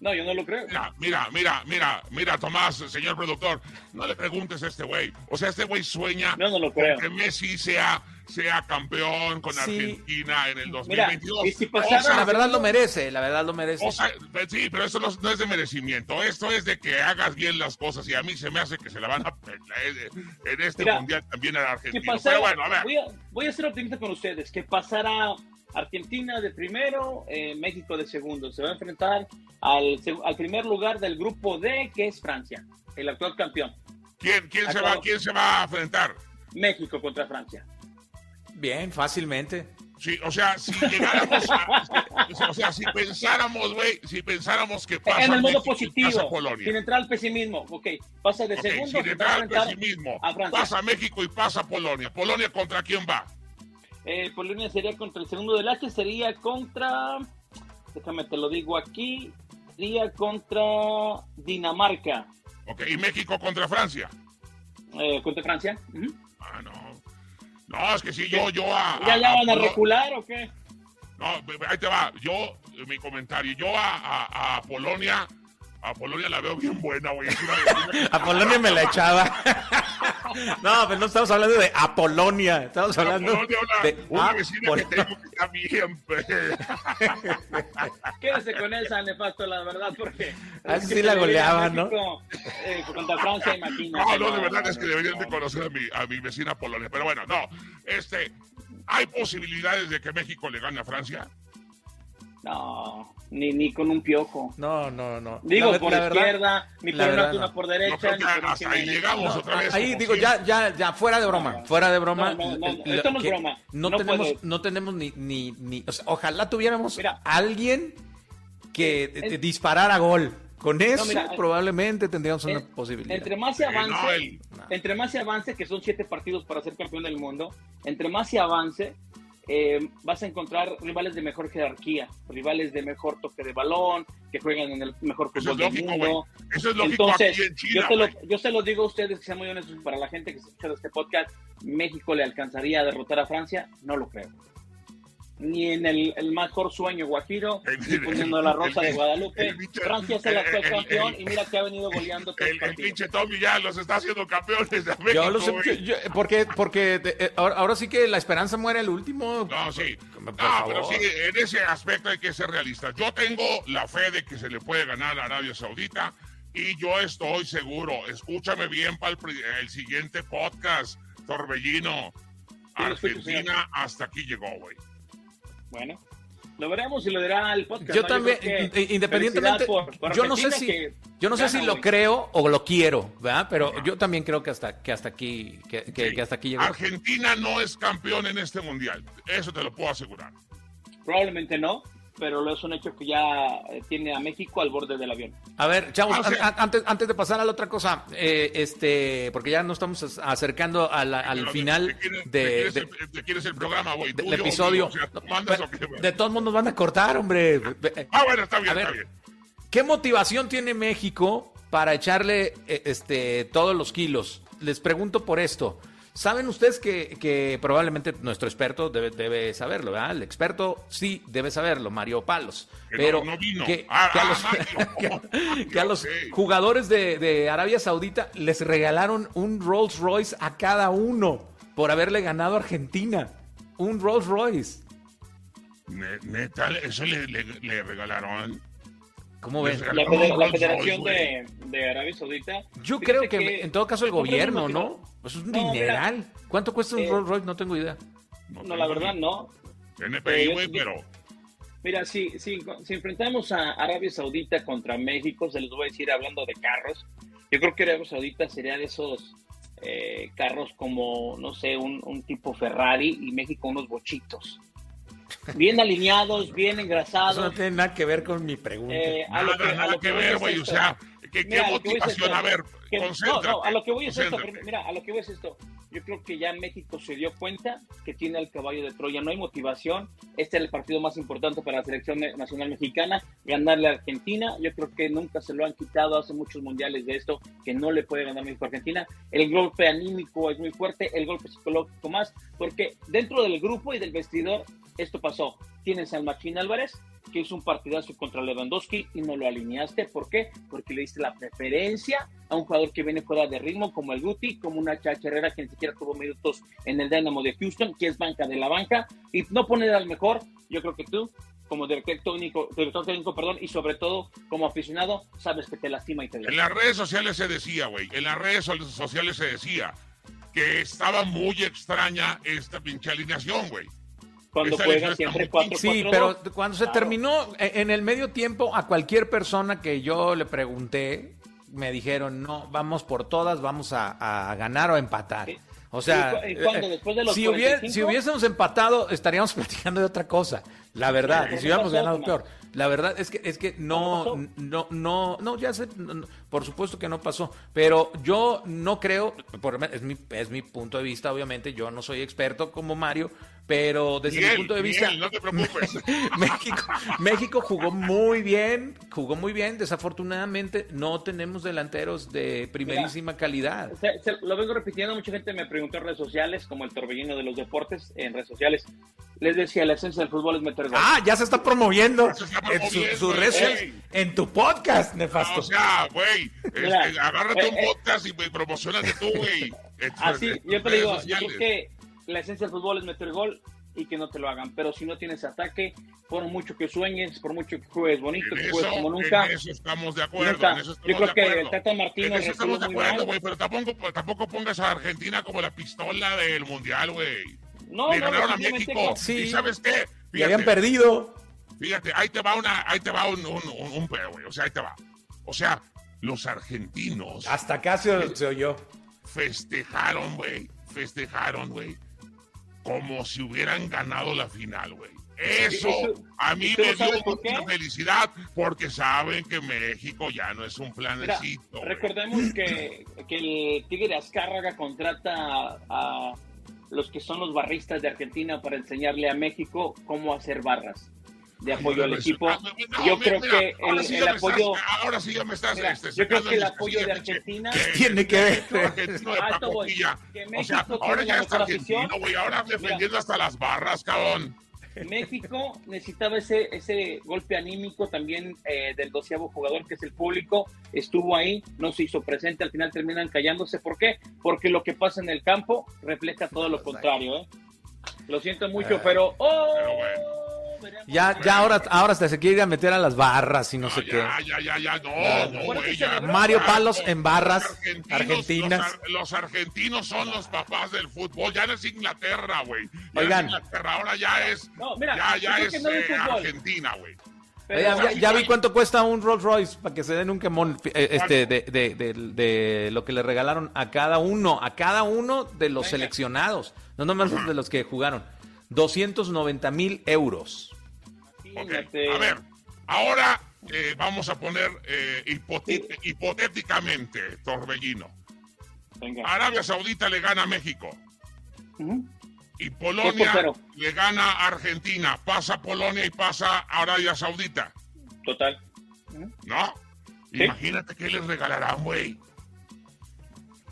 No, yo no lo creo. Mira, mira, mira, mira, mira, Tomás, señor productor, no le preguntes a este güey. O sea, este güey sueña Yo no lo con creo. que Messi sea, sea campeón con Sí. Argentina en el Mira, 2022. y si O pasara- sea, La verdad lo merece, la verdad lo merece. o sea, sí, pero eso no, no es de merecimiento. Esto es de que hagas bien las cosas y a mí se me hace que se la van a en este Mira, mundial también a la Argentina. pasara, Pero bueno, a ver. voy, a, voy a ser optimista con ustedes, que pasará Argentina de primero, eh, México de segundo. Se va a enfrentar al, primer lugar del grupo D, que es Francia, el actual campeón. ¿Quién, quién, se va, ¿Quién se va a enfrentar? México contra Francia. Bien, fácilmente. Sí, o sea, si llegáramos a, o sea, si pensáramos, güey, si pensáramos que pasa en el modo México positivo, sin entrar al pesimismo. Ok, pasa de Ok, segundo, sin entrar al pesimismo, a pasa México y pasa Polonia. ¿Polonia contra quién va? Eh, Polonia sería contra el segundo del H, sería contra, déjame te lo digo aquí, sería contra Dinamarca, Ok, ¿y México contra Francia? eh, contra Francia. Ah, no. No, es que si yo, yo a... ¿Ya, ya van a Polo- recular o qué? No, ahí te va. Yo, mi comentario, yo a, a- a Polonia, a Polonia la veo bien buena, güey. A Polonia me la echaba. No, pero no estamos hablando de Apolonia. Estamos hablando una, de una vecina que tengo que está bien, pe- Quédese con él, San Nefasto, la verdad, porque... Ah, es sí la goleaba, México, eh, contra Francia, imagínate. No, no, de verdad es que no, deberían de no. conocer a mi, a mi vecina Polonia. Pero bueno, no. Este, ¿hay posibilidades de que México le gane a Francia? No, ni, ni con un piojo. No, no, no. Digo, La por la verdad- izquierda, ni la por una verdad, no. por derecha, ni por hasta ahí llegamos No, otra vez. Ahí digo, ya, ya, ya, fuera de broma, fuera de broma. No, esto es broma. No, No tenemos, puede. no tenemos ni, ni, ni, o sea, ojalá tuviéramos Mira. alguien que Eh, eh, eh, disparara gol. Con eso mira, eh, probabablemente tendríamos una En- posibilidad. Entre más se Eh, no, avance, el- entre más se avance, que son siete partidos para ser campeón del mundo, entre más se avance, eh, vas a encontrar rivales de mejor jerarquía, rivales de mejor toque de balón, que juegan en el mejor fútbol del mundo. Eso es lógico Entonces, aquí en China. yo, te lo, yo se lo digo a ustedes, que sean muy honestos, para la gente que se escucha de este podcast, ¿México le alcanzaría a derrotar a Francia? No lo creo. Ni en el, el mejor sueño guajiro, El- ni poniendo la rosa el- de Guadalupe. Francia es el el- actual el- campeón el- y mira que ha venido goleando todos El, pinche Tommy ya los está haciendo campeones de México. Yo lo sé, yo- yo- porque, porque eh, ahora, ahora sí que la esperanza muere el último. No, sí. Por No, pero sí, en ese aspecto hay que ser realistas. Yo tengo la fe de que se le puede ganar a Arabia Saudita y yo estoy seguro. Escúchame bien para el, pri- el siguiente podcast, Torbellino. Argentina hasta aquí llegó, güey. Bueno, Lo veremos y lo dirá el podcast. Yo ¿no? también, que independientemente, por- por yo no sé Argentina si, yo no sé si lo creo o lo quiero, ¿verdad? Pero yo también creo que hasta, que hasta aquí, que, que- Sí. que hasta aquí llegó. Argentina no es campeón en este mundial. Eso te lo puedo asegurar. Probablemente no, pero lo es un hecho que ya eh, tiene a México al borde del avión. A ver, chavos, Ah, antes, antes de pasar a la otra cosa, eh, este, porque ya nos estamos acercando a la- al Pero, final ¿de quién es- de, de quién es de- el- programa, güey? del ¿Tuyo o episodio. de todos modos nos van a cortar, hombre. Ah, bueno, está bien, A ver, está bien. ¿Qué motivación tiene México para echarle eh, este, todos los kilos? Les pregunto por esto. Saben ustedes que, que probablemente nuestro experto debe, debe saberlo, ¿verdad? El experto sí debe saberlo, Mario Palos. No- Pero no vino. que, Ah, que a los, Mario. que a los Ok. jugadores de, de Arabia Saudita les regalaron un Rolls Royce a cada uno por haberle ganado a Argentina. Un Rolls Royce. Ne- Neta, eso le, le- le regalaron. ¿Cómo ven? Les La, Federación de, de Arabia Saudita. Yo creo que, en todo caso el gobierno, ¿no? Pues es un No, mira, dineral. ¿Cuánto cuesta un eh, Rolls Royce? No tengo idea. No, No, la verdad no. NPI, Eh, güey, pero. Mira, si, si, si enfrentamos a Arabia Saudita contra México, se les voy a decir hablando de carros, yo creo que Arabia Saudita sería de esos eh, carros como, no sé, un, un tipo Ferrari y México unos bochitos. Bien alineados, bien Eso no engrasados. tiene nada que ver con mi pregunta. Eh, a lo Nada, que- a nada lo que voy ver, es güey. O sea, ¿qué, qué Mira, a lo que es motivación? esto. A ver, Que- no, concéntrate. no, a lo que voy es esto. Mira, a lo que voy es esto. Yo creo que ya México se dio cuenta que tiene el caballo de Troya. No hay motivación. Este es el partido más importante para la selección nacional mexicana. Ganarle a Argentina. Yo creo que nunca se lo han quitado. Hace muchos mundiales de esto que no le puede ganar México a Argentina. El golpe anímico es muy fuerte. El golpe psicológico más. Porque dentro del grupo y del vestidor, esto pasó. Tienes al Machín Álvarez, que hizo un partidazo contra Lewandowski y no lo alineaste. ¿Por qué? Porque le diste la preferencia a un jugador que viene fuera de ritmo, como el Guti, como una Chacha Herrera que ni siquiera tuvo minutos en el Dynamo de Houston, que es banca de la banca, y no poner al mejor. Yo creo que tú, como director técnico, director técnico perdón, y sobre todo como aficionado, sabes que te lastima y te En duele. las redes sociales se decía, güey, en las redes so- sociales se decía que estaba muy extraña esta pinche alineación, güey. Cuando esa juegan lesión siempre está muy 4 Sí, pero cuando se Claro. terminó, eh, en el medio tiempo, a cualquier persona que yo le pregunté, me dijeron, no, vamos por todas, vamos a, a ganar o a empatar. Sí. O sea, eh, ¿Después de los si, hubiera- 45? si hubiésemos empatado, estaríamos platicando de otra cosa, la verdad, y si ¿qué hubiéramos pasó, ganado peor. La verdad es que es que no, ¿Cómo no, no, no, ya sé, no, no, por supuesto que no pasó, pero yo no creo, por, es mi, es mi punto de vista, obviamente, yo no soy experto como Mario, pero desde Miguel, mi punto de vista, Miguel, no te preocupes. México, México jugó muy bien, jugó muy bien. Desafortunadamente no tenemos delanteros de primerísima calidad. Se- se- lo vengo repitiendo, mucha gente me preguntó en redes sociales, como el torbellino de los deportes, en redes sociales. Les decía, la esencia del fútbol es meter gol. Ah, ya se está promoviendo Se está en su, redes güey. sociales, en tu podcast, Nefasto. o sea, güey, este, agárrate eh, un eh. podcast y me promocionate tú, güey. Así, Ah, yo te digo, yo sociales. creo que la esencia del fútbol es meter gol y que no te lo hagan. Pero si no tienes ataque, por mucho que sueñes, por mucho que juegues bonito, En que juegues eso, como nunca, en eso estamos de acuerdo. nunca. En eso estamos Yo creo de que acuerdo. el Tata Martino En eso estamos de acuerdo, güey, pero tampoco, tampoco pongas a Argentina como la pistola del mundial, güey. No, Le no, ganaron a México. Sí. ¿Y sabes qué? y habían Fíjate, perdido. fíjate, ahí te va una, ahí te va un, un, un, un pedo, güey. O sea, ahí te va. O sea, los argentinos Hasta acá se, se oyó. festejaron, güey. Festejaron, güey. Como si hubieran ganado la final, güey. Eso a mí ¿tú me dio mucha felicidad porque saben que México ya no es un planecito. recordemos que, que el Tigre Azcárraga contrata a, a los que son los barristas de Argentina para enseñarle a México cómo hacer barras de apoyo al equipo. ah, no, Yo creo mira, que el, sí apoyo... estás- ahora sí ya me estás Mira, este, yo creo que el apoyo de Argentina- que- Tiene que ver. que argentino de A esto voy. O sea, ahora ya está argentino, güey. Ahora defendiendo hasta las barras, cabrón. México necesitaba ese, ese golpe anímico también eh, del doceavo jugador, que es el público. Estuvo ahí, no se hizo presente, al final terminan callándose. ¿Por qué? Porque lo que pasa en el campo refleja todo lo contrario. ¿eh? Lo siento mucho, Ah. pero... ¡Oh! Pero bueno. Ya, ya ahora, ahora hasta se quiere ir a meter a las barras y no, sé qué. Ya, ya, ya, ya, no, no, güey, ya. Mario Palos en barras argentinos- argentinas. Los, ar- los argentinos son los papás del fútbol. Ya no es Inglaterra, güey. Ya Oigan. es Inglaterra, ahora ya es. No, mira, ya, ya es no eh. Argentina, güey. Ya, ya vi cuánto cuesta un Rolls Royce para que se den un quemón eh, este, de, de, de- de lo que le regalaron a cada uno, a cada uno de los seleccionados, no nomás de los que jugaron. 290 mil euros. A ver, ahora eh, vamos a poner eh, hipotéticamente, Torbellino. Venga. Arabia Saudita le gana a México y Polonia le gana a Argentina. Pasa Polonia y pasa Arabia Saudita, Total. ¿no? Sí. Imagínate qué les regalarán, güey.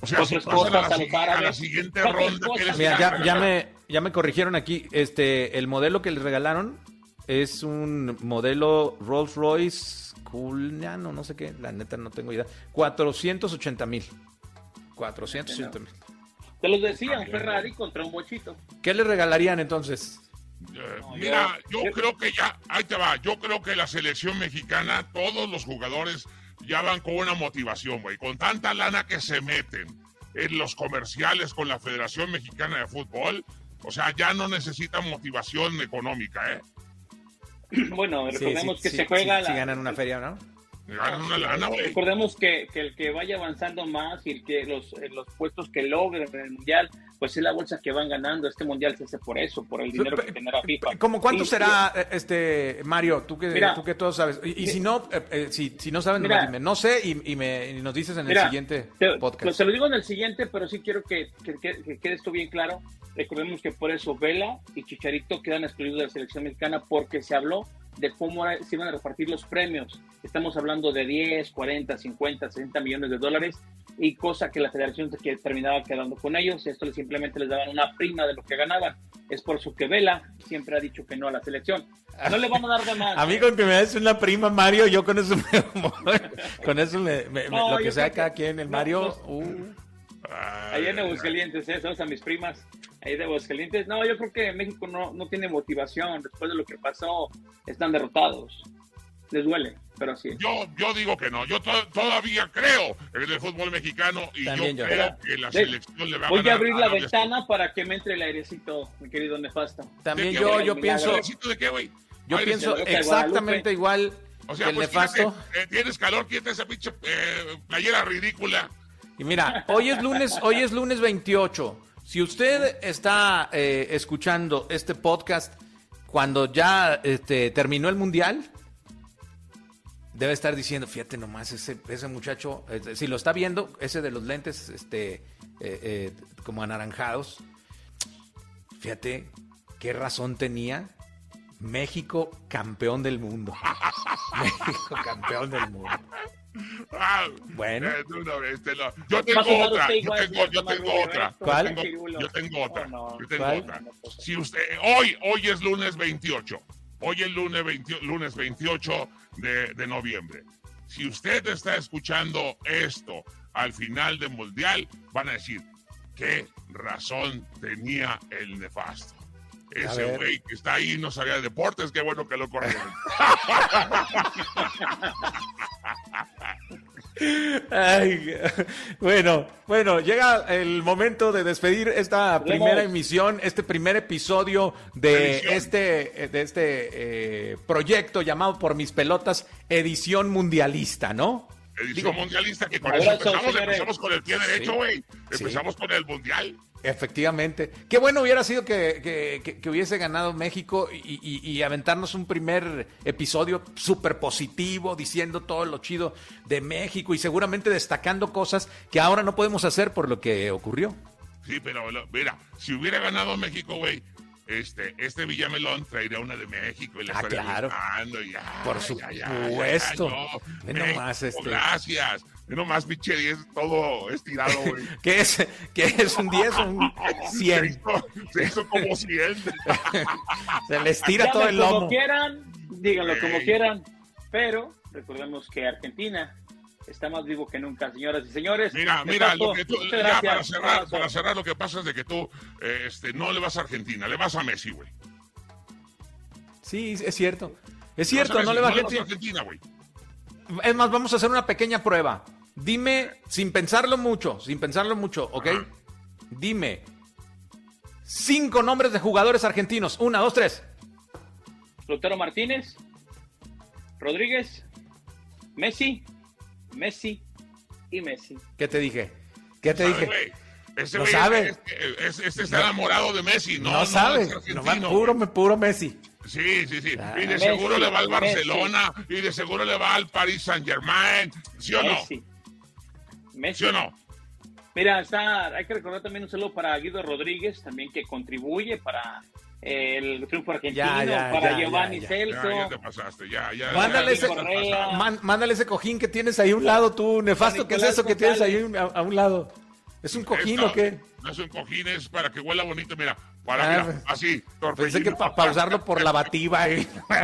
O sea, Cuatro si pasan a la, a la siguiente ronda, ¿qué esposas. les Mira, ya, regalan? ya me, ya me corrigieron aquí. Este, el modelo que les regalaron es un modelo Rolls Royce Cullinan o no sé qué, la neta no tengo idea. 480 mil. 480 mil. Te los decían, Ferrari contra un bochito. ¿Qué le regalarían entonces? Eh, No, mira, yo- creo que ya, ahí te va, yo creo que la selección mexicana, todos los jugadores ya van con una motivación, güey, con tanta lana que se meten en los comerciales con la Federación Mexicana de Fútbol, o sea, ya no necesitan motivación económica, ¿eh? Bueno, recordemos sí, que sí, se juega la- ganan una feria, ¿no? Ganan una lana, güey. Recordemos que, que el que vaya avanzando más y el que los, eh, los puestos que logren en el mundial, pues es la bolsa que van ganando. Este mundial se hace por eso, por el dinero que genera FIFA. ¿Cómo cuánto Y- será, eh, este Mario? Tú que, Mira. tú que todo sabes. Y, si no, eh, eh, si, si no saben, Mira. nomás dime. No sé y, y me, nos dices en Mira, el siguiente Te, podcast. te lo digo en el siguiente, pero sí quiero que, que, que- que quede esto bien claro. Recordemos que por eso Vela y Chicharito quedan excluidos de la selección mexicana porque se habló de cómo se iban a repartir los premios. Estamos hablando de 10, 40, 50, 60 millones de dólares y cosa que la federación que terminaba quedando con ellos. Esto simplemente les daban una prima de lo que ganaban. Es por eso que Vela siempre ha dicho que no a la selección. No le van a dar de más. A mí con que me des una prima, Mario, yo con eso me... con eso me... me- No, lo que sea que- cada quien, el no, Mario... no. uh. Ahí en Aguascalientes, ¿eh? saludos a mis primas. Ahí de Aguascalientes. No, yo creo que México no, no tiene motivación. Después de lo que pasó, están derrotados. Les duele, pero sí. Yo, yo digo que no, yo to- todavía creo en el fútbol mexicano y También yo yo. creo que la De- selección le va a Voy a abrir la Arabia ventana para que me entre el airecito, mi querido Nefasto. También ¿De yo, yo El pienso... Saudita. ¿De qué, güey? Yo Aire, pienso de de exactamente igual O sea, el pues nefasto. fíjate, eh, tienes calor, quita esa pinche eh, playera ridícula. Y mira, hoy es lunes, hoy es lunes 28. Si usted está eh, escuchando este podcast cuando ya este, terminó el mundial, debe estar diciendo, fíjate nomás, ese, ese muchacho, eh, si lo está viendo, ese de los lentes este, eh, eh, como anaranjados, fíjate qué razón tenía. México campeón del mundo. México campeón del mundo. Bueno. eh, de una vez te lo- Yo tengo otra, yo igual, tengo, yo tengo otra. ¿eh? ¿Cuál? Yo tengo, yo tengo otra. Oh, no. Yo tengo otra. Si usted, hoy, hoy es lunes 28. Hoy es lunes, 20 lunes 28 de, de noviembre. Si usted está escuchando esto al final del mundial, van a decir, ¿qué razón tenía el nefasto? Ese güey que está ahí no sabía de deportes, qué bueno que lo corrieron. Ay, bueno, bueno, llega el momento de despedir esta primera emisión, este primer episodio de Edición. este, de este eh, proyecto llamado Por Mis Pelotas, edición mundialista, ¿no? Edición Digo, mundialista que con eso empezamos, señores. empezamos con el pie derecho, güey. Sí. Empezamos con el mundial. Efectivamente. Qué bueno hubiera sido que, que- que- que hubiese ganado México y, y- y aventarnos un primer episodio súper positivo, diciendo todo lo chido de México y seguramente destacando cosas que ahora no podemos hacer por lo que ocurrió. Sí, pero mira, si hubiera ganado México, güey, este, este Villamelón traería una de México y le Ah, estaría claro. ya, Por ya, ya, ya, supuesto. nomás, este- Gracias. Ve nomás, pinche 10, todo estirado, güey. ¿Qué es, qué es un 10 o un Se 100? hizo, se hizo como 100. Se les tira Llamen todo el como lomo. quieran, díganlo como quieran, pero recordemos que Argentina está más vivo que nunca, señoras y señores. Mira, mira, lo que tú, ya gracias. para cerrar, para cerrar, lo que pasa es de que tú eh, este, no le vas a Argentina, le vas a Messi, güey. Sí, es cierto. Es cierto, no, le va a Argentina. güey. Es más, vamos a hacer una pequeña prueba. Dime, sin pensarlo mucho, sin pensarlo mucho, ¿ok? Dime cinco nombres de jugadores argentinos. Una, dos, tres. Lutero Martínez, Rodríguez, Messi, Messi y Messi. ¿Qué te dije? ¿Qué te dije? Ese no sabe. Este, está enamorado de Messi. No, no sabe. No, puro, puro Messi. Sí, sí, sí. y de seguro le va al Barcelona. Y de seguro le va al Paris Saint Germain. ¿Sí o no? Messi. ¿Sí o no? Mira, está, hay que recordar también un saludo para Guido Rodríguez, también que contribuye para el triunfo argentino, para Giovanni Celso. Ya, te pasaste, ya, ya. Mándale, ese, mándale ese cojín que tienes ahí a un lado, tú, nefasto, ¿qué es eso que tienes ahí a un lado? ¿Es un cojín o qué? No es un cojín, es para que huela bonito, mira. Para, ah, así, Pensé que para pausarlo por la bativa. Eh. No,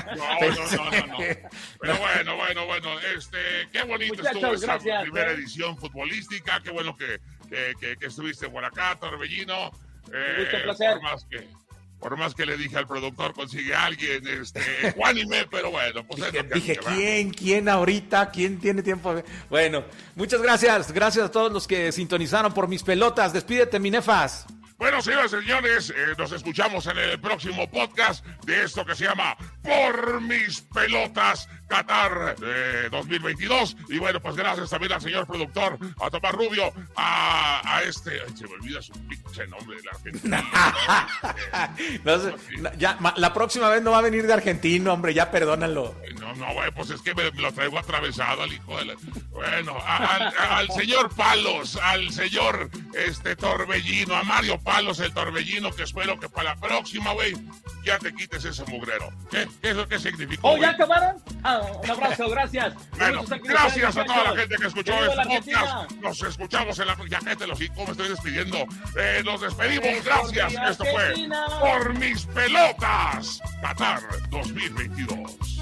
no, no, no, Pero bueno, bueno, bueno. Este, qué bonito estuvo esa primera eh. edición futbolística. Qué bueno que, que, que, estuviste por acá, Torbellino. Eh, un placer. Por más que por más que le dije al productor, consigue a alguien, este, Juanime, pero bueno, pues dije, dije ¿quién, quién ahorita, quién tiene tiempo? Bueno, muchas gracias, gracias a todos los que sintonizaron por mis pelotas, despídete, Minefas. Bueno, señoras y señores, eh, nos escuchamos en el próximo podcast de esto que se llama Por mis pelotas Qatar 2022. Y bueno, pues gracias también al señor productor, a Tomás Rubio, a, este. se me olvida su pinche nombre de la Argentina. ya, la próxima vez no va a venir de argentino, hombre, ya perdónalo. No, no, güey, pues es que me, lo traigo atravesado al hijo de la... Bueno, al señor Palos, al señor este Torbellino, a Mario Palos, el Torbellino, que espero que para la próxima, güey, ya te quites ese mugrero. ¿Qué, ¿Qué, significa? ¿Oh, ya acabaron? Ah, un abrazo, gracias. Bueno, gracias a toda la gente que escuchó este podcast. Nos escuchamos en la. Ya gente, los me estoy despidiendo. Eh, nos despedimos, gracias. Esto fue Por mis pelotas, Qatar 2022.